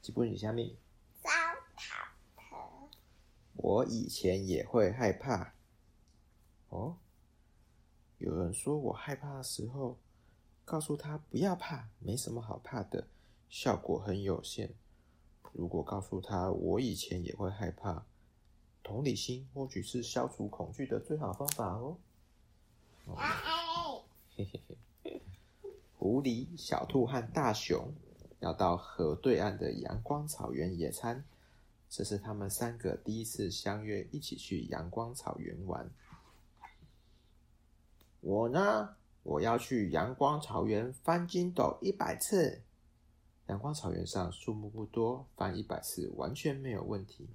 基本语下面。糟蹋他。我以前也会害怕。哦，有人说我害怕的时候，告诉他不要怕，没什么好怕的，效果很有限。如果告诉他我以前也会害怕，同理心或许是消除恐惧的最好方法哦。哦嘿嘿嘿，狐狸、小兔和大熊要到河对岸的阳光草原野餐，这是他们三个第一次相约一起去阳光草原玩。我呢，我要去阳光草原翻筋斗一百次。阳光草原上树木不多，翻一百次完全没有问题。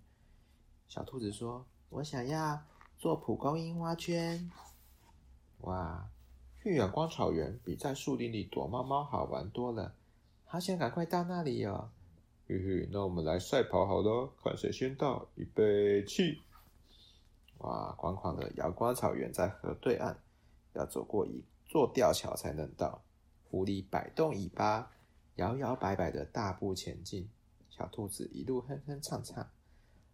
小兔子说：“我想要做蒲公英花圈。”哇，去阳光草原比在树林里躲猫猫好玩多了，好想赶快到那里哦！嘿嘿，那我们来赛跑好了，看谁先到。预备起！哇，宽广的阳光草原在河对岸，要走过一座吊桥才能到。狐狸摆动尾巴。摇摇摆摆的大步前进，小兔子一路哼哼唱唱，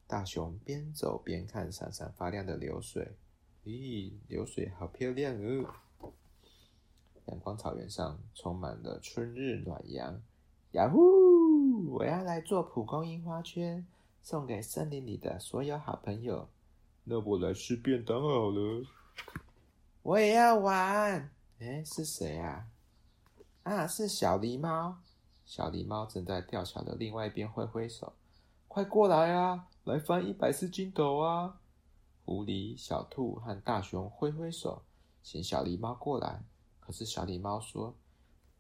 大熊边走边看闪闪发亮的流水。咦，流水好漂亮哦！阳光草原上充满了春日暖阳。呀呼！我要来做蒲公英花圈，送给森林里的所有好朋友。那我来吃便当好了。我也要玩。哎，是谁啊？啊，是小狸猫。小狸猫正在吊桥的另外一边挥挥手，快过来啊！来翻一百次筋斗啊！狐狸、小兔和大熊挥挥手，请小狸猫过来。可是小狸猫说：“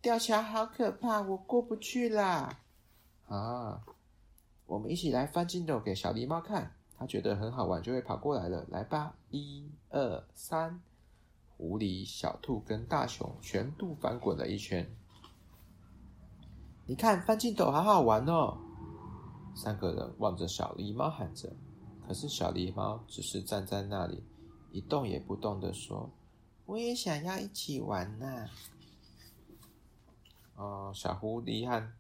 吊桥好可怕，我过不去啦！”啊，我们一起来翻筋斗给小狸猫看，它觉得很好玩，就会跑过来了。来吧，一二三！狐狸、小兔跟大熊全部翻滚了一圈。你看翻筋斗好好玩哦！三个人望着小狸猫喊着，可是小狸猫只是站在那里一动也不动地说：“我也想要一起玩呐！”哦，小狐狸和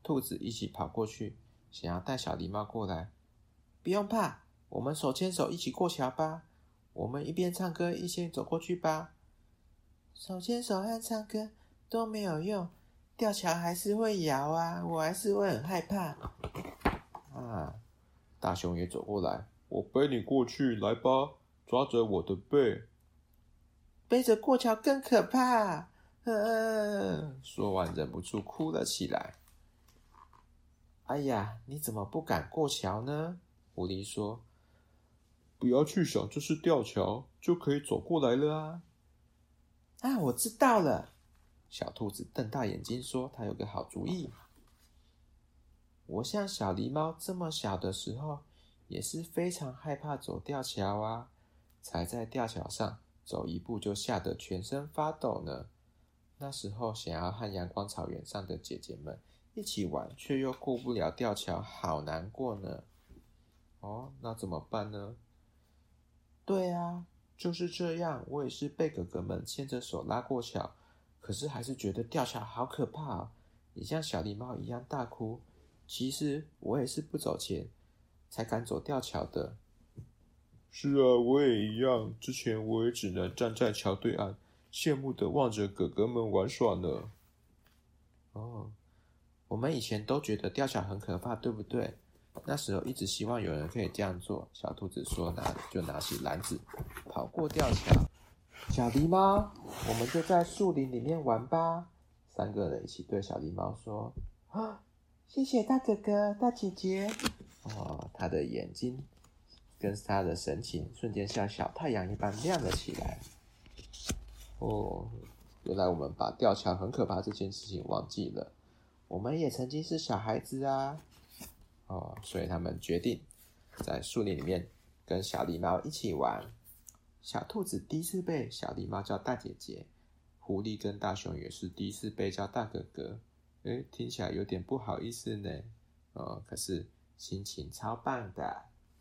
兔子一起跑过去，想要带小狸猫过来。不用怕，我们手牵手一起过桥吧。我们一边唱歌一边走过去吧。手牵手和唱歌都没有用。吊桥还是会摇啊，我还是会很害怕。啊！大熊也走过来，我背你过去，来吧，抓着我的背。背着过桥更可怕。嗯，说完忍不住哭了起来。哎呀，你怎么不敢过桥呢？狐狸说：“不要去想这是吊桥，就可以走过来了啊。”啊，我知道了。小兔子瞪大眼睛说：“它有个好主意。我像小狸猫这么小的时候，也是非常害怕走吊桥啊，踩在吊桥上走一步就吓得全身发抖呢。那时候想要和阳光草原上的姐姐们一起玩，却又过不了吊桥，好难过呢。哦，那怎么办呢？对啊，就是这样。我也是被哥哥们牵着手拉过桥。”可是还是觉得吊桥好可怕哦，也像小狸猫一样大哭。其实我也是不走前才敢走吊桥的。是啊，我也一样。之前我也只能站在桥对岸，羡慕的望着哥哥们玩耍呢。哦，我们以前都觉得吊桥很可怕，对不对？那时候一直希望有人可以这样做。小兔子说拿：“就拿起篮子，跑过吊桥。”小狸猫，我们就在树林里面玩吧。三个人一起对小狸猫说：“啊，谢谢大哥哥、大姐姐。”哦，他的眼睛跟他的神情瞬间像小太阳一般亮了起来。哦，原来我们把吊桥很可怕这件事情忘记了。我们也曾经是小孩子啊。哦，所以他们决定在树林里面跟小狸猫一起玩。小兔子第一次被小狸猫叫大姐姐，狐狸跟大熊也是第一次被叫大哥哥。诶，听起来有点不好意思呢。哦，可是心情超棒的。